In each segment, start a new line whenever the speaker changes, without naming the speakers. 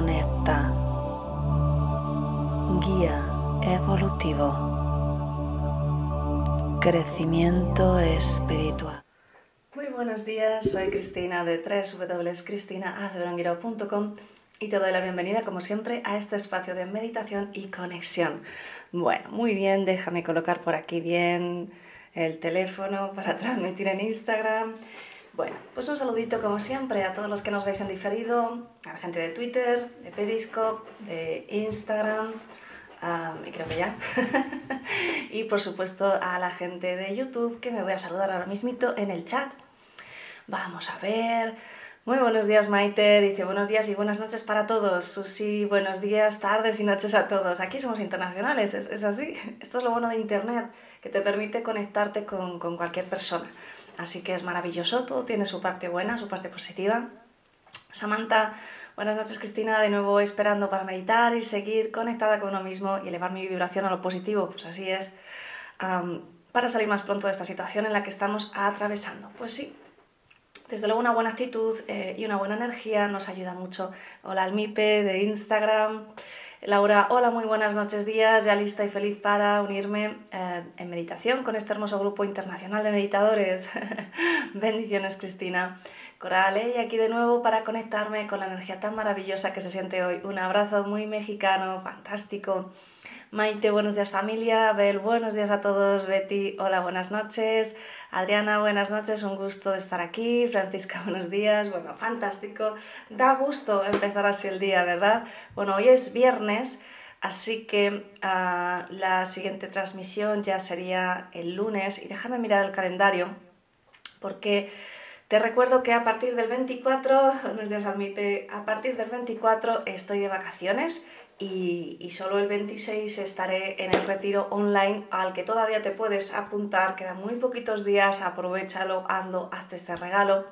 conecta, guía evolutivo, crecimiento espiritual.
Muy buenos días, soy Cristina de www.cristinaazuranguirao.com y te doy la bienvenida como siempre a este espacio de meditación y conexión. Bueno, muy bien, déjame colocar por aquí bien el teléfono para transmitir en Instagram. Bueno, pues un saludito como siempre a todos los que nos veis en diferido, a la gente de Twitter, de Periscope, de Instagram, y creo que ya. y por supuesto a la gente de YouTube que me voy a saludar ahora mismito en el chat. Vamos a ver. Muy buenos días Maite, dice buenos días y buenas noches para todos. Susi, buenos días, tardes y noches a todos. Aquí somos internacionales, es, así. Esto es lo bueno de Internet, que te permite conectarte con, con cualquier persona. Así que es maravilloso, todo tiene su parte buena, su parte positiva. Samantha, buenas noches Cristina, de nuevo esperando para meditar y seguir conectada con uno mismo y elevar mi vibración a lo positivo, pues así es, para salir más pronto de esta situación en la que estamos atravesando. Pues sí, desde luego una buena actitud eh, y una buena energía nos ayuda mucho. Hola Almipe de Instagram. Laura, hola, muy buenas noches, días, ya lista y feliz para unirme eh, en meditación con este hermoso grupo internacional de meditadores. Bendiciones, Cristina. Coral, y aquí de nuevo para conectarme con la energía tan maravillosa que se siente hoy. Un abrazo muy mexicano, fantástico. Maite, buenos días familia. Bel, buenos días a todos. Betty, hola, buenas noches. Adriana, buenas noches, un gusto de estar aquí. Francisca, buenos días. Bueno, fantástico. Da gusto empezar así el día, ¿verdad? Bueno, hoy es viernes, así que ah, la siguiente transmisión ya sería el lunes. Y déjame mirar el calendario, porque te recuerdo que a partir del 24, buenos días Almipe, a partir del 24 estoy de vacaciones y, solo el 26 estaré en el retiro online al que todavía te puedes apuntar, quedan muy poquitos días, aprovechalo, ando, hazte este regalo.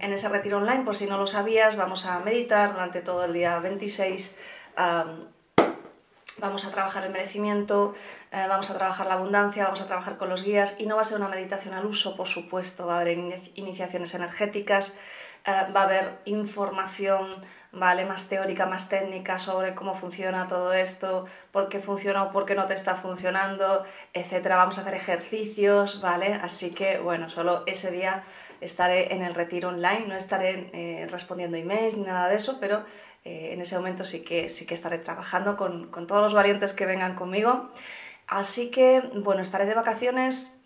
en ese retiro online, por si no lo sabías, vamos a meditar durante todo el día 26. vamos a trabajar el merecimiento, eh, vamos a trabajar la abundancia, vamos a trabajar con los guías y no va a ser una meditación al uso, por supuesto, va a haber iniciaciones energéticas, eh, va a haber información ¿vale? Más teórica, más técnica sobre cómo funciona todo esto, por qué funciona o por qué no te está funcionando, etcétera. Vamos a hacer ejercicios, ¿vale? Así que, bueno, solo ese día estaré en el retiro online, no estaré eh, respondiendo emails ni nada de eso, pero eh, en ese momento sí que, sí que estaré trabajando con, con todos los valientes que vengan conmigo. Así que, bueno, estaré de vacaciones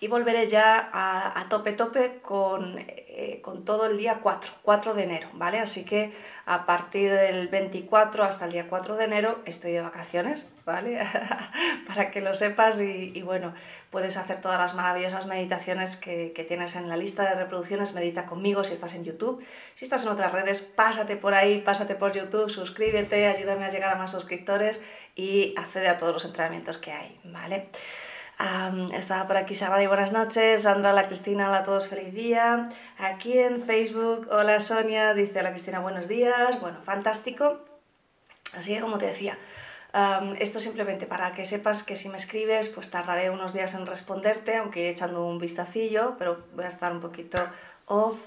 y volveré ya a, tope tope con, eh, con, todo el día 4, 4 de enero, ¿vale? Así que a partir del 24 hasta el día 4 de enero estoy de vacaciones, ¿vale? Para que lo sepas y, bueno, puedes hacer todas las maravillosas meditaciones que, que, tienes en la lista de reproducciones, medita conmigo si estás en YouTube, si estás en otras redes, pásate por ahí, pásate por YouTube, suscríbete, ayúdame a llegar a más suscriptores y accede a todos los entrenamientos que hay, ¿vale? Estaba por aquí y buenas noches. Sandra, la Cristina, hola a todos, feliz día. Aquí en Facebook, hola Sonia, dice la Cristina, buenos días. Bueno, fantástico. Así que como te decía, esto simplemente para que sepas que si me escribes, pues tardaré unos días en responderte, aunque iré echando un vistacillo, pero voy a estar un poquito off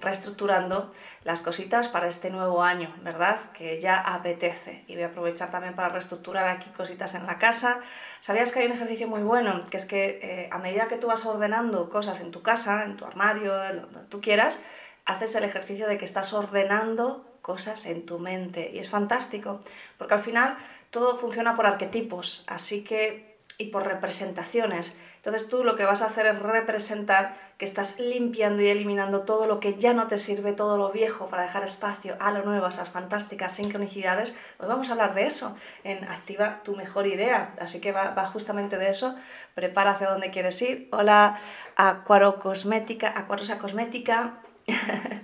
reestructurando las cositas para este nuevo año, ¿verdad? Que ya apetece. Y voy a aprovechar también para reestructurar aquí cositas en la casa. ¿Sabías que hay un ejercicio muy bueno? Que es que eh, a medida que tú vas ordenando cosas en tu casa, en tu armario, donde tú quieras, haces el ejercicio de que estás ordenando cosas en tu mente. Y es fantástico, porque al final todo funciona por arquetipos, así que y por representaciones. Entonces tú lo que vas a hacer es representar que estás limpiando y eliminando todo lo que ya no te sirve, todo lo viejo, para dejar espacio a lo nuevo, a esas fantásticas sincronicidades. Hoy vamos a hablar de eso en Activa tu mejor idea. Así que va, justamente de eso. Prepara hacia dónde quieres ir. Hola, Acuaro Cosmética, Acuarosa Cosmética.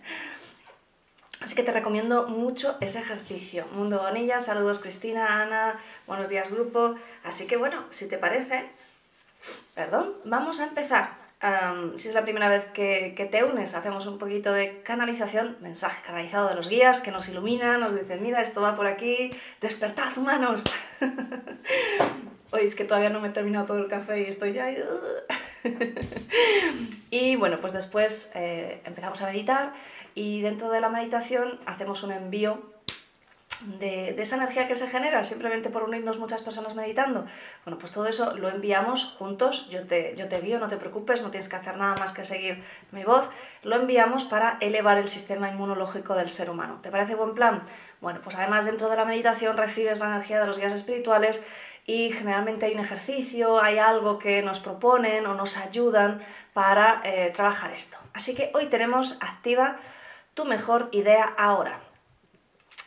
Así que te recomiendo mucho ese ejercicio. Mundo Bonilla, saludos Cristina, Ana, buenos días grupo. Así que bueno, si te parece, Perdón, vamos a empezar. si es la primera vez que, te unes, hacemos un poquito de canalización, mensaje canalizado de los guías que nos iluminan, nos dicen, mira, esto va por aquí, despertad humanos. Hoy es que todavía no me he terminado todo el café y estoy ya... y bueno, pues después eh, empezamos a meditar y dentro de la meditación hacemos un envío de, esa energía que se genera simplemente por unirnos muchas personas meditando, bueno, pues todo eso lo enviamos juntos, yo te, yo te no te preocupes, no tienes que hacer nada más que seguir mi voz, lo enviamos para elevar el sistema inmunológico del ser humano. ¿Te parece buen plan? Bueno, pues además dentro de la meditación recibes la energía de los guías espirituales y generalmente hay un ejercicio, hay algo que nos proponen o nos ayudan para eh, trabajar esto. Así que hoy tenemos activa tu mejor idea ahora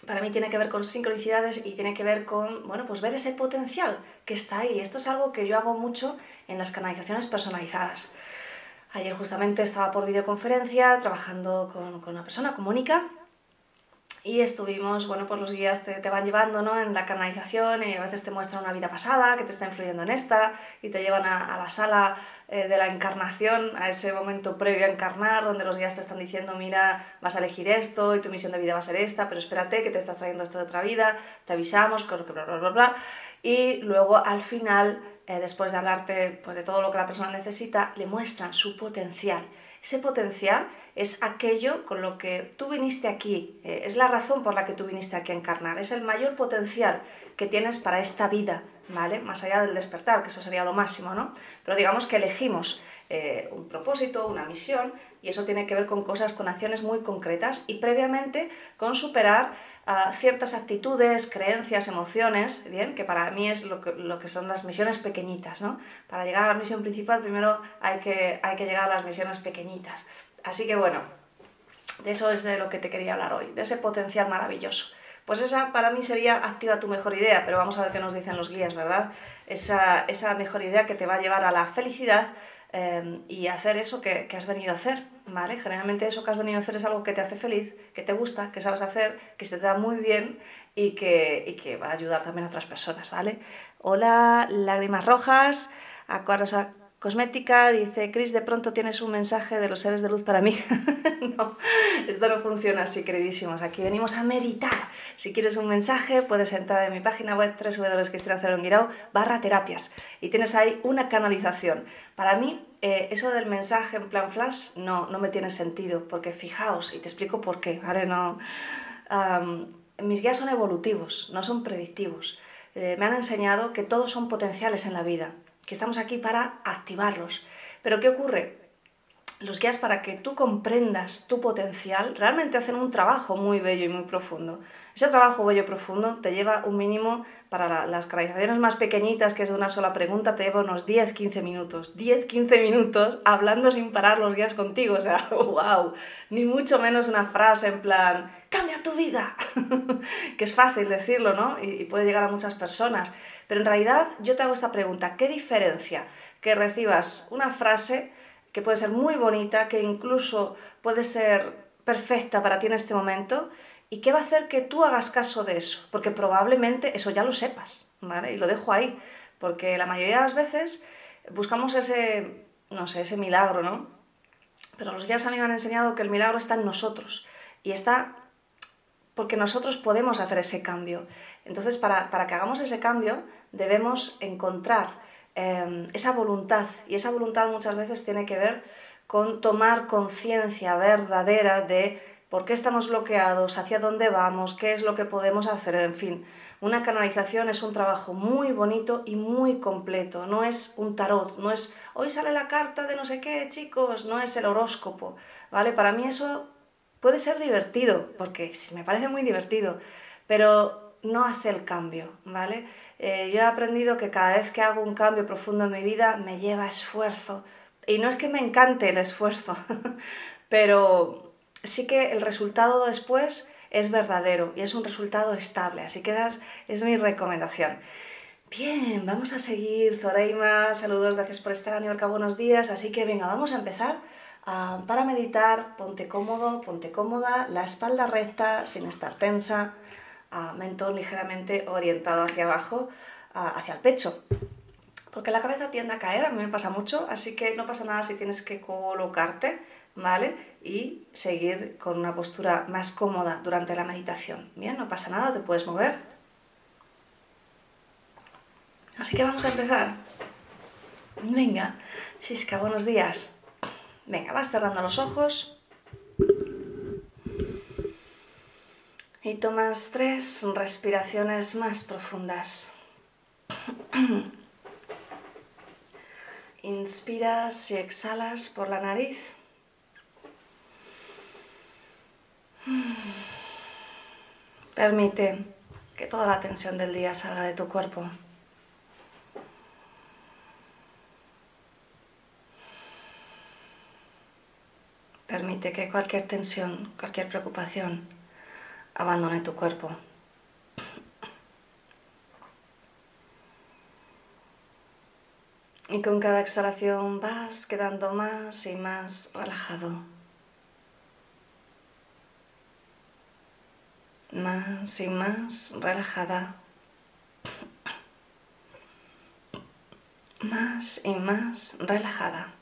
para mí tiene que ver con sincronicidades y tiene que ver con, bueno, pues ver ese potencial que está ahí. Esto es algo que yo hago mucho en las canalizaciones personalizadas. Ayer justamente estaba por videoconferencia trabajando con, una persona, con Mónica, y estuvimos, bueno, pues los guías te, van llevando ¿no? en la canalización y a veces te muestran una vida pasada que te está influyendo en esta y te llevan a, la sala eh, de la encarnación, a ese momento previo a encarnar, donde los guías te están diciendo, mira, vas a elegir esto y tu misión de vida va a ser esta, pero espérate que te estás trayendo esto de otra vida, te avisamos, bla, bla, bla, bla. Y luego al final, eh, después de hablarte pues, de todo lo que la persona necesita, le muestran su potencial. Ese potencial es aquello con lo que tú viniste aquí, eh, es la razón por la que tú viniste aquí a encarnar, es el mayor potencial que tienes para esta vida, ¿vale? Más allá del despertar, que eso sería lo máximo, ¿no? Pero digamos que elegimos eh, un propósito, una misión, y eso tiene que ver con cosas, con acciones muy concretas y previamente con superar ciertas actitudes, creencias, emociones, ¿bien? Que para mí es lo que, son las misiones pequeñitas, ¿no? Para llegar a la misión principal primero hay que, hay que llegar a las misiones pequeñitas. Así que bueno, de eso es de lo que te quería hablar hoy, de ese potencial maravilloso. Pues esa para mí sería activa tu mejor idea, pero vamos a ver qué nos dicen los guías, ¿verdad? Esa, esa mejor idea que te va a llevar a la felicidad eh, y hacer eso que, has venido a hacer, ¿vale? Generalmente eso que has venido a hacer es algo que te hace feliz, que te gusta, que sabes hacer, que se te da muy bien y que, y que va a ayudar también a otras personas, ¿vale? Hola, lágrimas rojas, acuarios Cosmética dice, Chris, de pronto tienes un mensaje de los seres de luz para mí. no, esto no funciona así, queridísimos. Aquí venimos a meditar. Si quieres un mensaje, puedes entrar en mi página web www.cristinacebronguirao barra terapias y tienes ahí una canalización. Para mí, eh, eso del mensaje en plan flash no, no me tiene sentido, porque fijaos, y te explico por qué, ¿vale? No, mis guías son evolutivos, no son predictivos. Eh, me han enseñado que todos son potenciales en la vida que estamos aquí para activarlos. Pero ¿qué ocurre? Los guías para que tú comprendas tu potencial realmente hacen un trabajo muy bello y muy profundo. Ese trabajo bello y profundo te lleva un mínimo, para las canalizaciones más pequeñitas, que es de una sola pregunta, te lleva unos 10-15 minutos. 10-15 minutos hablando sin parar los guías contigo. O sea, wow, ni mucho menos una frase en plan, cambia tu vida, que es fácil decirlo, ¿no? y puede llegar a muchas personas. Pero en realidad yo te hago esta pregunta, ¿qué diferencia que recibas una frase que puede ser muy bonita, que incluso puede ser perfecta para ti en este momento, y qué va a hacer que tú hagas caso de eso? Porque probablemente eso ya lo sepas, ¿vale? Y lo dejo ahí, porque la mayoría de las veces buscamos ese, no sé, ese milagro, ¿no? Pero los guías a mí me han enseñado que el milagro está en nosotros y está porque nosotros podemos hacer ese cambio. Entonces, para, para que hagamos ese cambio, debemos encontrar eh, esa voluntad y esa voluntad muchas veces tiene que ver con tomar conciencia verdadera de por qué estamos bloqueados, hacia dónde vamos, qué es lo que podemos hacer, en fin. Una canalización es un trabajo muy bonito y muy completo, no es un tarot, no es hoy sale la carta de no sé qué, chicos, no es el horóscopo, ¿vale? Para mí eso puede ser divertido, porque me parece muy divertido, pero no hace el cambio, ¿vale? Eh, yo he aprendido que cada vez que hago un cambio profundo en mi vida me lleva esfuerzo. Y no es que me encante el esfuerzo, pero sí que el resultado después es verdadero y es un resultado estable. Así que es mi recomendación. Bien, vamos a seguir. Zoreima, saludos, gracias por estar, Aníbal buenos días. Así que venga, vamos a empezar. Ah, para meditar, ponte cómodo, ponte cómoda, la espalda recta, sin estar tensa mentón ligeramente orientado hacia abajo, hacia el pecho. Porque la cabeza tiende a caer, a mí me pasa mucho, así que no pasa nada si tienes que colocarte, ¿vale? Y seguir con una postura más cómoda durante la meditación. Bien, no pasa nada, te puedes mover. Así que vamos a empezar. Venga, Chisca, buenos días. Venga, vas cerrando los ojos. Y tomas tres respiraciones más profundas. Inspiras y exhalas por la nariz. Permite que toda la tensión del día salga de tu cuerpo. Permite que cualquier tensión, cualquier preocupación abandone tu cuerpo. Y con cada exhalación vas quedando más y más relajado. Más y más relajada. Más y más relajada.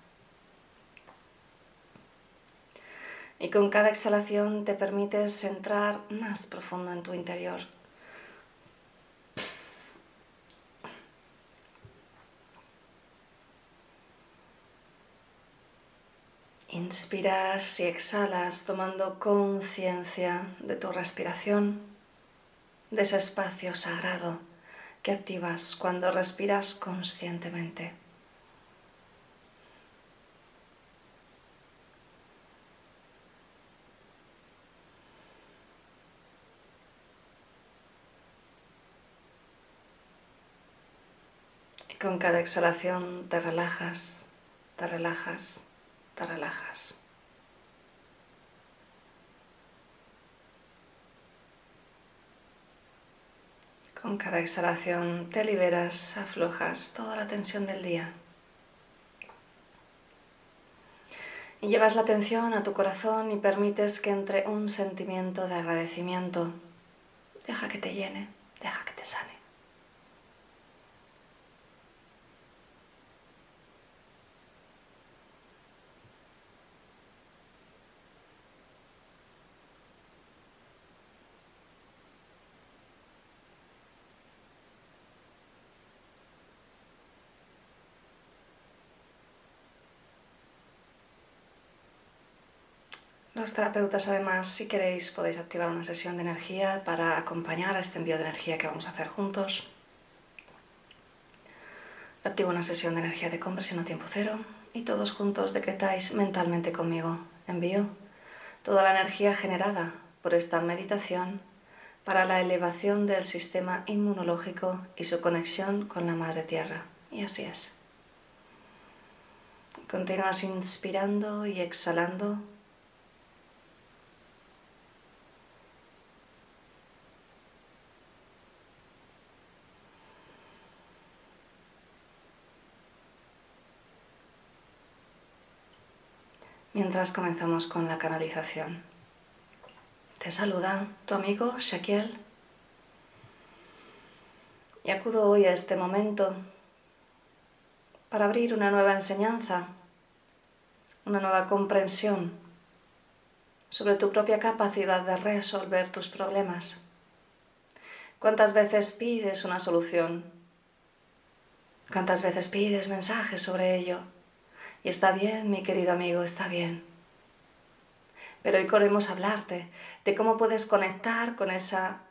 Y con cada exhalación te permites entrar más profundo en tu interior. Inspiras y exhalas tomando conciencia de tu respiración, de ese espacio sagrado que activas cuando respiras conscientemente. Y con cada exhalación te relajas, te relajas te relajas. Con cada exhalación te liberas, aflojas toda la tensión del día. Y llevas la atención a tu corazón y permites que entre un sentimiento de agradecimiento. Deja que te llene, deja que te sane. Los terapeutas además, si queréis, podéis activar una sesión de energía para acompañar a este envío de energía que vamos a hacer juntos. Activo una sesión de energía de conversión a tiempo cero y todos juntos decretáis mentalmente conmigo. Envío toda la energía generada por esta meditación para la elevación del sistema inmunológico y su conexión con la Madre Tierra. Y así es. Continúas inspirando y exhalando mientras comenzamos con la canalización. Te saluda tu amigo Shaquiel y acudo hoy a este momento para abrir una nueva enseñanza, una nueva comprensión sobre tu propia capacidad de resolver tus problemas. ¿Cuántas veces pides una solución? ¿Cuántas veces pides mensajes sobre ello? Y está bien, mi querido amigo, está bien. Pero hoy queremos hablarte de cómo puedes conectar con esa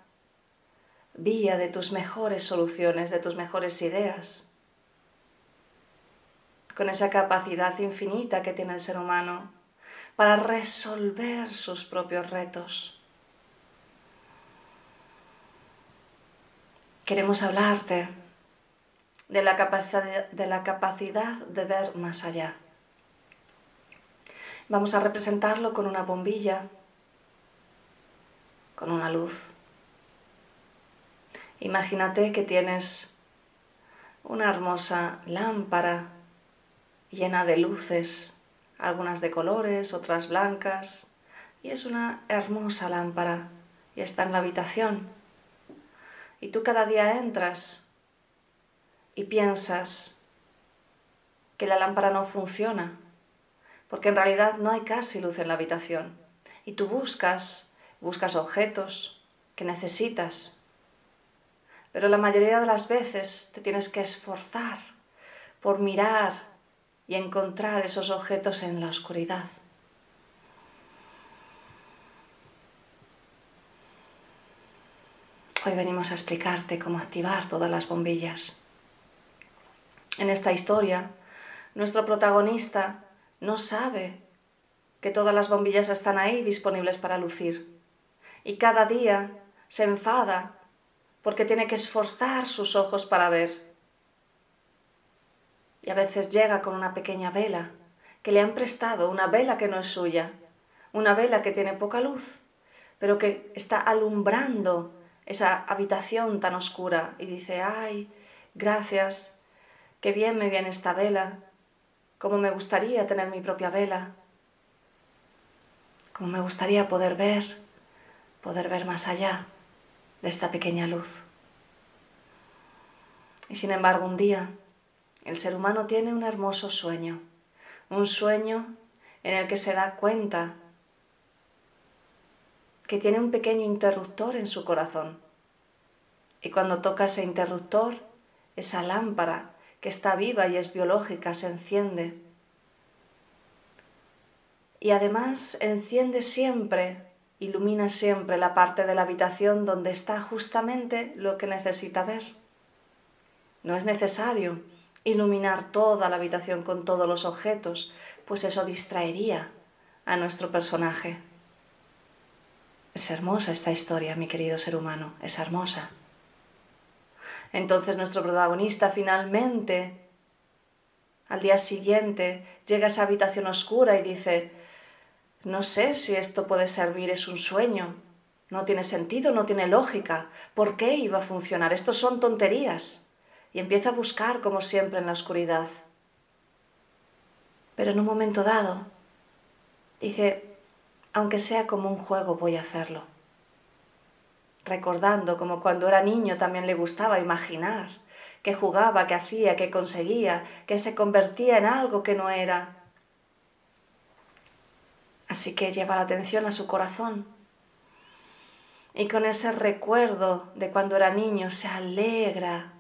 vía de tus mejores soluciones, de tus mejores ideas, con esa capacidad infinita que tiene el ser humano para resolver sus propios retos. Queremos hablarte de la, capacidad, de la capacidad de ver más allá. Vamos a representarlo con una bombilla, con una luz. Imagínate que tienes una hermosa lámpara llena de luces, algunas de colores, otras blancas, y es una hermosa lámpara y está en la habitación. Y tú cada día entras y piensas que la lámpara no funciona, porque en realidad no hay casi luz en la habitación. Y tú buscas, buscas objetos que necesitas, pero la mayoría de las veces te tienes que esforzar por mirar y encontrar esos objetos en la oscuridad. Hoy venimos a explicarte cómo activar todas las bombillas. En esta historia, nuestro protagonista no sabe que todas las bombillas están ahí disponibles para lucir. Y cada día se enfada porque tiene que esforzar sus ojos para ver. Y a veces llega con una pequeña vela que le han prestado, una vela que no es suya, una vela que tiene poca luz, pero que está alumbrando esa habitación tan oscura y dice, ay, gracias, qué bien me viene esta vela, cómo me gustaría tener mi propia vela, cómo me gustaría poder ver, poder ver más allá de esta pequeña luz. Y sin embargo, un día el ser humano tiene un hermoso sueño, un sueño en el que se da cuenta que tiene un pequeño interruptor en su corazón. Y cuando toca ese interruptor, esa lámpara que está viva y es biológica se enciende. Y además enciende siempre, ilumina siempre la parte de la habitación donde está justamente lo que necesita ver. No es necesario iluminar toda la habitación con todos los objetos, pues eso distraería a nuestro personaje. Es hermosa esta historia, mi querido ser humano, es hermosa. Entonces nuestro protagonista finalmente, al día siguiente, llega a esa habitación oscura y dice, no sé si esto puede servir, es un sueño, no tiene sentido, no tiene lógica, ¿por qué iba a funcionar? Estos son tonterías. Y empieza a buscar, como siempre, en la oscuridad. Pero en un momento dado, dice, aunque sea como un juego, voy a hacerlo recordando como cuando era niño también le gustaba imaginar, que jugaba, que hacía, que conseguía, que se convertía en algo que no era. Así que lleva la atención a su corazón. Y con ese recuerdo de cuando era niño se alegra,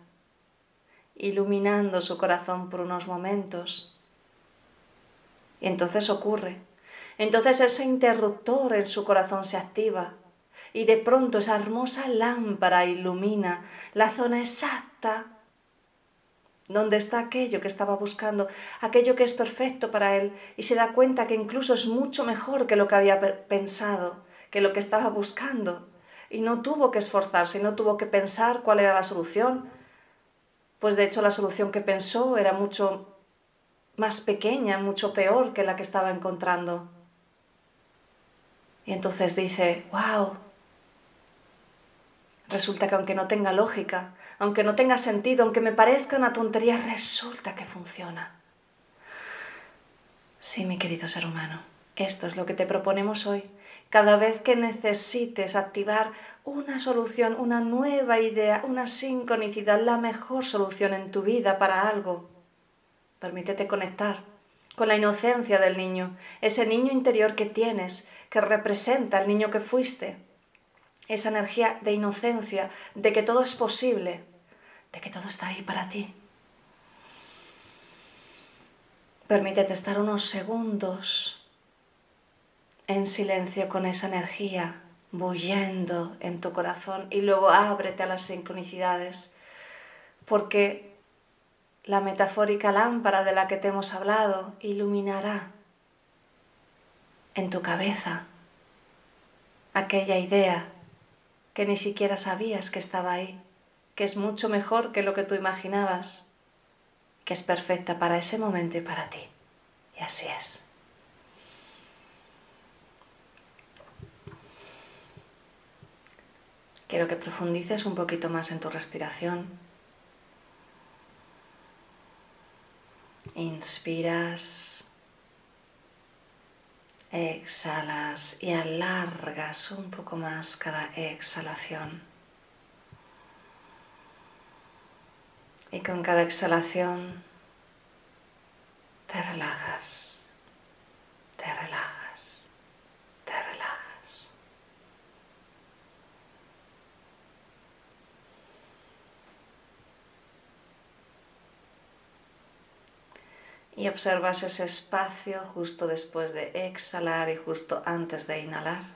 iluminando su corazón por unos momentos. Y entonces ocurre. Entonces ese interruptor en su corazón se activa y de pronto esa hermosa lámpara ilumina la zona exacta donde está aquello que estaba buscando, aquello que es perfecto para él, y se da cuenta que incluso es mucho mejor que lo que había pensado, que lo que estaba buscando, y no tuvo que esforzarse, no tuvo que pensar cuál era la solución, pues de hecho la solución que pensó era mucho más pequeña, mucho peor que la que estaba encontrando. Y entonces dice, wow, Resulta que aunque no tenga lógica, aunque no tenga sentido, aunque me parezca una tontería, resulta que funciona. Sí, mi querido ser humano, esto es lo que te proponemos hoy. Cada vez que necesites activar una solución, una nueva idea, una sincronicidad, la mejor solución en tu vida para algo, permítete conectar con la inocencia del niño, ese niño interior que tienes, que representa al niño que fuiste esa energía de inocencia, de que todo es posible, de que todo está ahí para ti. Permítete estar unos segundos en silencio con esa energía bullendo en tu corazón y luego ábrete a las sincronicidades, porque la metafórica lámpara de la que te hemos hablado iluminará en tu cabeza aquella idea que ni siquiera sabías que estaba ahí, que es mucho mejor que lo que tú imaginabas, que es perfecta para ese momento y para ti. Y así es. Quiero que profundices un poquito más en tu respiración. Inspiras exhalas y alargas un poco más cada exhalación. Y con cada exhalación te relajas, te relajas, te relajas. Y observas ese espacio justo después de exhalar y justo antes de inhalar.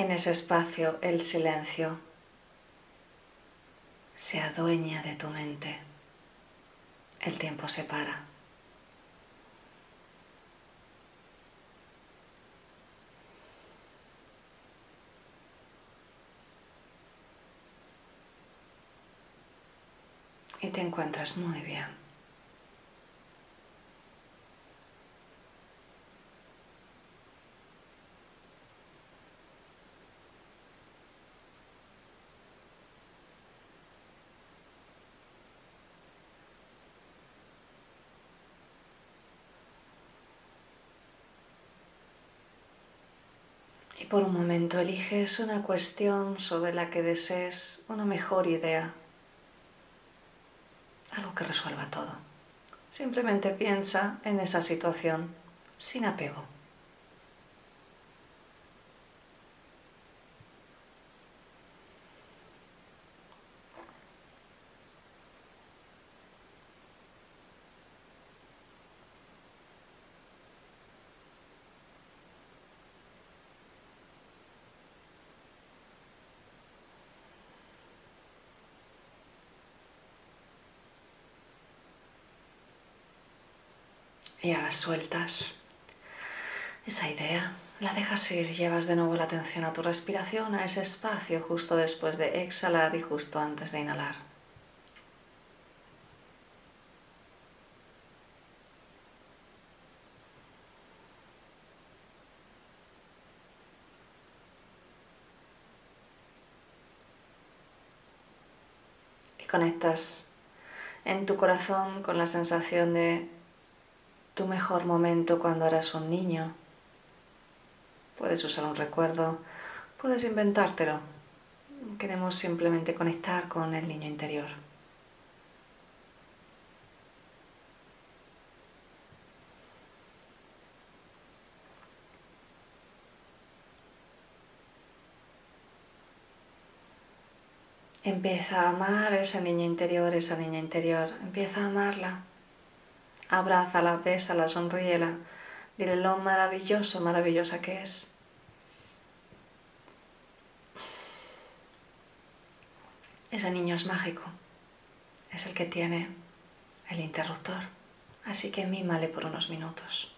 En ese espacio el silencio se adueña de tu mente. El tiempo se para. Y te encuentras muy bien. Por un momento eliges una cuestión sobre la que desees una mejor idea, algo que resuelva todo. Simplemente piensa en esa situación sin apego. Y ahora sueltas esa idea, la dejas ir, llevas de nuevo la atención a tu respiración, a ese espacio justo después de exhalar y justo antes de inhalar. Y conectas en tu corazón con la sensación de tu mejor momento cuando eras un niño. Puedes usar un recuerdo, puedes inventártelo. Queremos simplemente conectar con el niño interior. Empieza a amar ese niño interior, esa niña interior. Empieza a amarla abrázala, bésala, sonríela, dile lo maravilloso, maravillosa que es. Ese niño es mágico, es el que tiene el interruptor, así que mímale por unos minutos.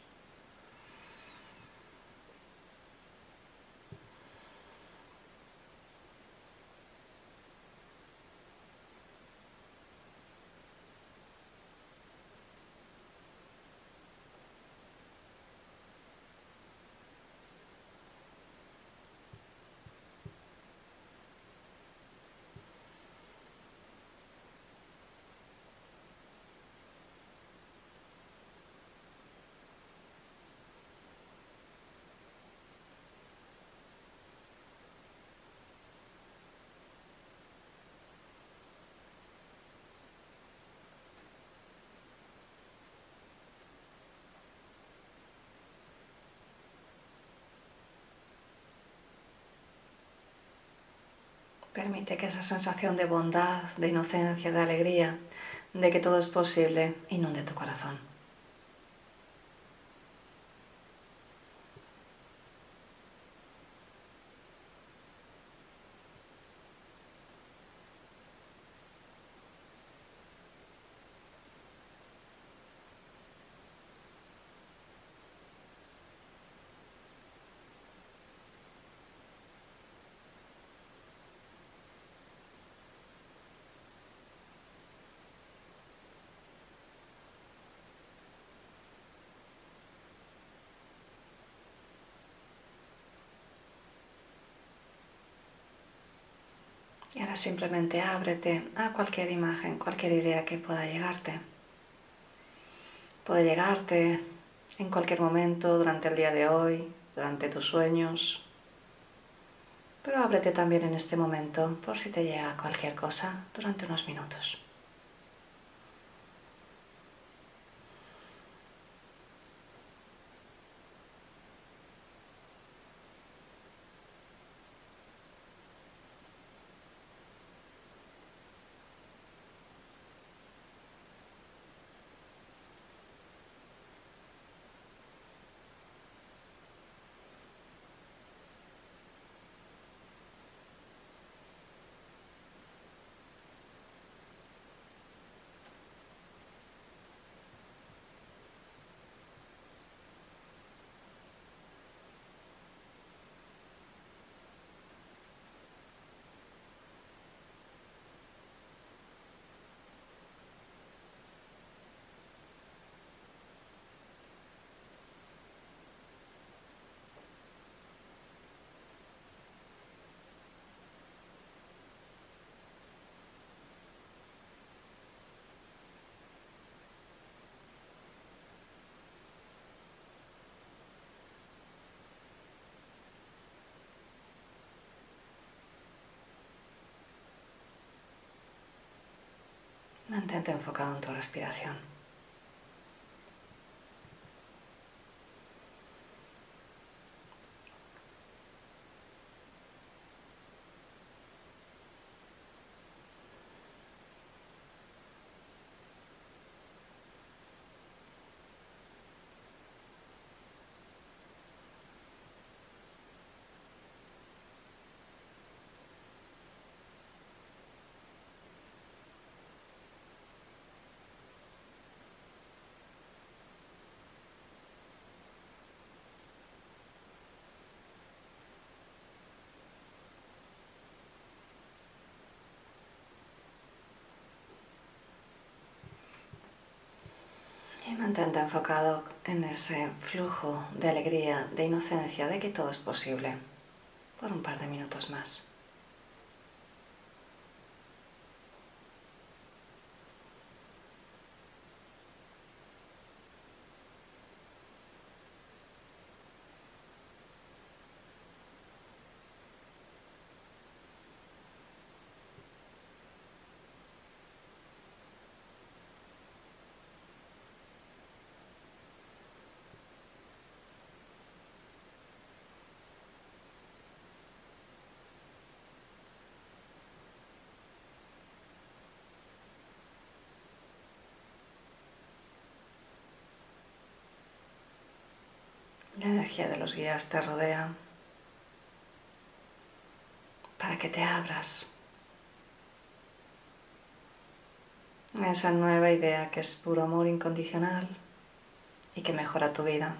Permite que esa sensación de bondad, de inocencia, de alegría, de que todo es posible, inunde tu corazón. Simplemente ábrete a cualquier imagen, cualquier idea que pueda llegarte. Puede llegarte en cualquier momento durante el día de hoy, durante tus sueños. Pero ábrete también en este momento por si te llega cualquier cosa durante unos minutos. Mantente enfocado en tu respiración. Y mantente enfocado en ese flujo de alegría, de inocencia, de que todo es posible, por un par de minutos más. La energía de los guías te rodea para que te abras a esa nueva idea que es puro amor incondicional y que mejora tu vida.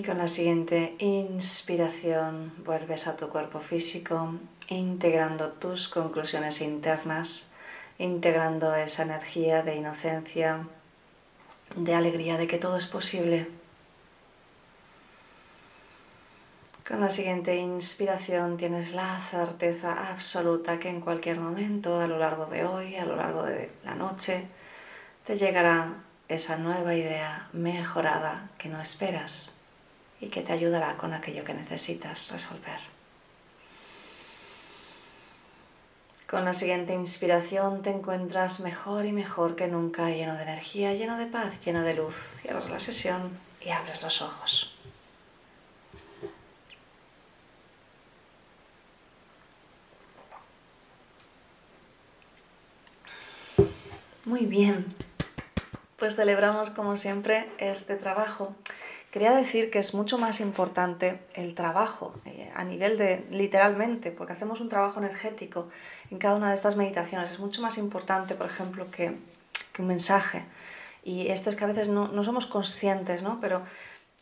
Y con la siguiente inspiración vuelves a tu cuerpo físico, integrando tus conclusiones internas, integrando esa energía de inocencia, de alegría, de que todo es posible. Con la siguiente inspiración tienes la certeza absoluta que en cualquier momento, a lo largo de hoy, a lo largo de la noche, te llegará esa nueva idea mejorada que no esperas y que te ayudará con aquello que necesitas resolver. Con la siguiente inspiración te encuentras mejor y mejor que nunca, lleno de energía, lleno de paz, lleno de luz. Cierras la sesión y abres los ojos. Muy bien, pues celebramos como siempre este trabajo Quería decir que es mucho más importante el trabajo eh, a nivel de literalmente, porque hacemos un trabajo energético en cada una de estas meditaciones. Es mucho más importante, por ejemplo, que, un mensaje. Y esto es que a veces no, somos conscientes, ¿no? Pero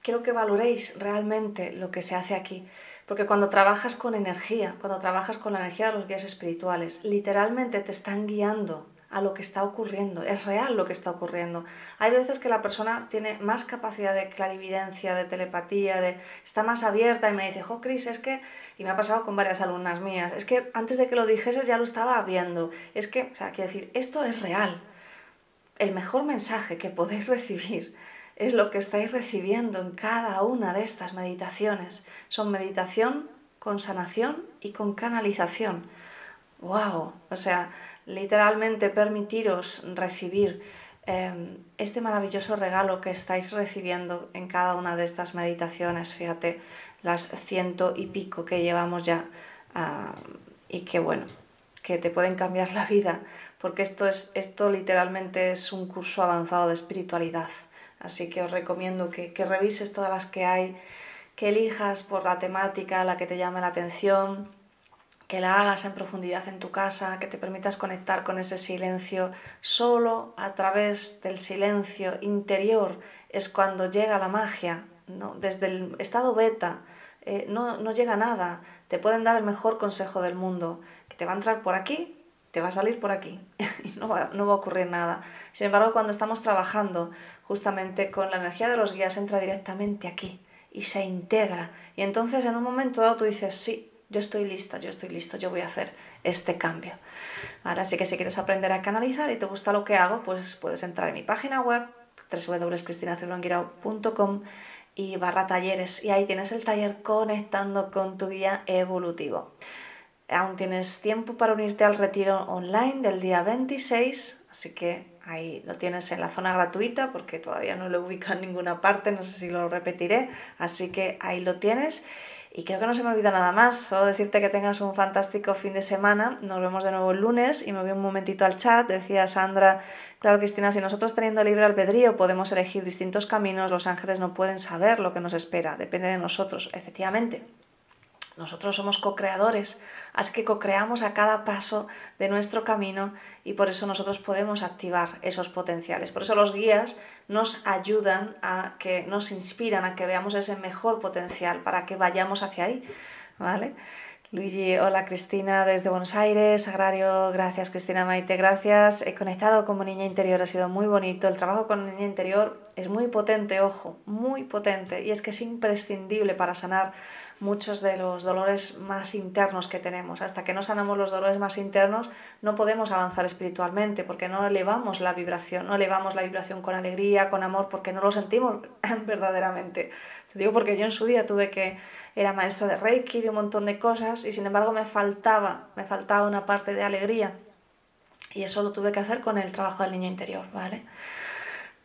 quiero que valoréis realmente lo que se hace aquí. Porque cuando trabajas con energía, cuando trabajas con la energía de los guías espirituales, literalmente te están guiando a lo que está ocurriendo, es real lo que está ocurriendo. Hay veces que la persona tiene más capacidad de clarividencia, de telepatía, de está más abierta y me dice, jo, Cris, es que, y me ha pasado con varias alumnas mías, es que antes de que lo dijeses ya lo estaba viendo, es que, o sea, quiero decir, esto es real. El mejor mensaje que podéis recibir es lo que estáis recibiendo en cada una de estas meditaciones. Son meditación con sanación y con canalización. ¡Wow! O sea, literalmente permitiros recibir em, este maravilloso regalo que estáis recibiendo en cada una de estas meditaciones. Fíjate, las ciento y pico que llevamos ya ah, y que bueno, que te pueden cambiar la vida, porque esto, es, esto literalmente es un curso avanzado de espiritualidad. Así que os recomiendo que, que revises todas las que hay, que elijas por la temática, la que te llame la atención, que la hagas en profundidad en tu casa, que te permitas conectar con ese silencio. Solo a través del silencio interior es cuando llega la magia. ¿no? Desde el estado beta eh, no, no llega nada. Te pueden dar el mejor consejo del mundo, que te va a entrar por aquí, te va a salir por aquí y no va, no va a ocurrir nada. Sin embargo, cuando estamos trabajando justamente con la energía de los guías, entra directamente aquí y se integra. Y entonces en un momento dado tú dices, sí,
yo estoy lista, yo estoy listo, yo voy a hacer este cambio. Ahora sí que si quieres aprender a canalizar y te gusta lo que hago, pues puedes entrar en mi página web www.cristinacebronguirao.com y barra talleres y ahí tienes el taller conectando con tu guía evolutivo. Aún tienes tiempo para unirte al retiro online del día 26, así que ahí lo tienes en la zona gratuita porque todavía no lo ubico en ninguna parte, no sé si lo repetiré, así que ahí lo tienes. Y creo que no se me olvida nada más, solo decirte que tengas un fantástico fin de semana. Nos vemos de nuevo el lunes y me voy un momentito al chat. Decía Sandra, claro Cristina, si nosotros teniendo libre albedrío podemos elegir distintos caminos, los ángeles no pueden saber lo que nos espera, depende de nosotros, efectivamente. Nosotros somos co-creadores, así que co-creamos a cada paso de nuestro camino y por eso nosotros podemos activar esos potenciales. Por eso los guías nos ayudan a que nos inspiran a que veamos ese mejor potencial para que vayamos hacia ahí, ¿vale? Luigi, hola Cristina desde Buenos Aires, Agrario, gracias Cristina Maite, gracias. He conectado como niña interior, ha sido muy bonito. El trabajo con niña interior es muy potente, ojo, muy potente. Y es que es imprescindible para sanar muchos de los dolores más internos que tenemos. Hasta que no sanamos los dolores más internos, no podemos avanzar espiritualmente porque no elevamos la vibración, no elevamos la vibración con alegría, con amor, porque no lo sentimos verdaderamente. Te digo porque yo en su día tuve que, era maestro de Reiki, de un montón de cosas, y sin embargo me faltaba, me faltaba una parte de alegría. Y eso lo tuve que hacer con el trabajo del niño interior, ¿vale?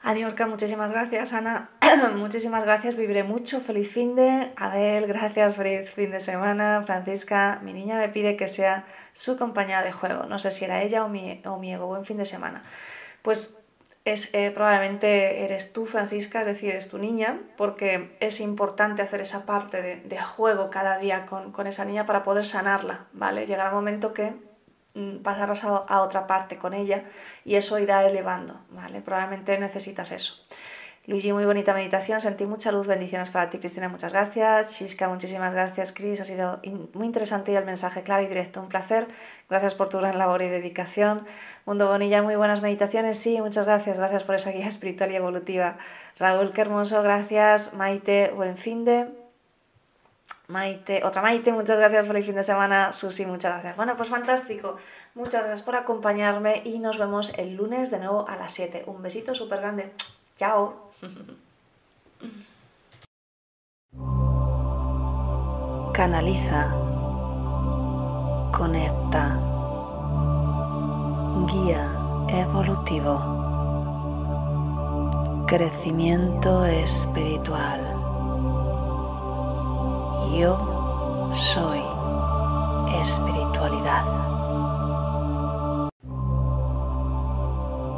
Aniorca, muchísimas gracias. Ana, muchísimas gracias. Viviré mucho. Feliz fin de. Abel, gracias. Feliz fin de semana. Francisca, mi niña me pide que sea su compañera de juego. No sé si era ella o mi, ego. Buen fin de semana. Pues es, eh, probablemente eres tú, Francisca, es decir, es tu niña, porque es importante hacer esa parte de, juego cada día con, con esa niña para poder sanarla, ¿vale? Llegará un momento que Mm, pasarás a, otra parte con ella y eso irá elevando, ¿vale? Probablemente necesitas eso. Luigi, muy bonita meditación, sentí mucha luz, bendiciones para ti, Cristina, muchas gracias. Shiska, muchísimas gracias, Cris, ha sido muy interesante y el mensaje claro y directo, un placer. Gracias por tu gran labor y dedicación. Mundo Bonilla, muy buenas meditaciones, sí, muchas gracias, gracias por esa guía espiritual y evolutiva. Raúl, qué hermoso, gracias. Maite, buen fin de. Maite, otra Maite, muchas gracias por el fin de semana. Susi, muchas gracias. Bueno, pues fantástico. Muchas gracias por acompañarme y nos vemos el lunes de nuevo a las 7. Un besito súper grande. Chao.
Canaliza. Conecta. Guía evolutivo. Crecimiento espiritual yo soy espiritualidad.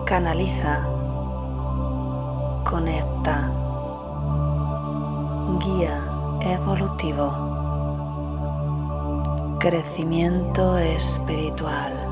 Canaliza, conecta, guía evolutivo, crecimiento espiritual.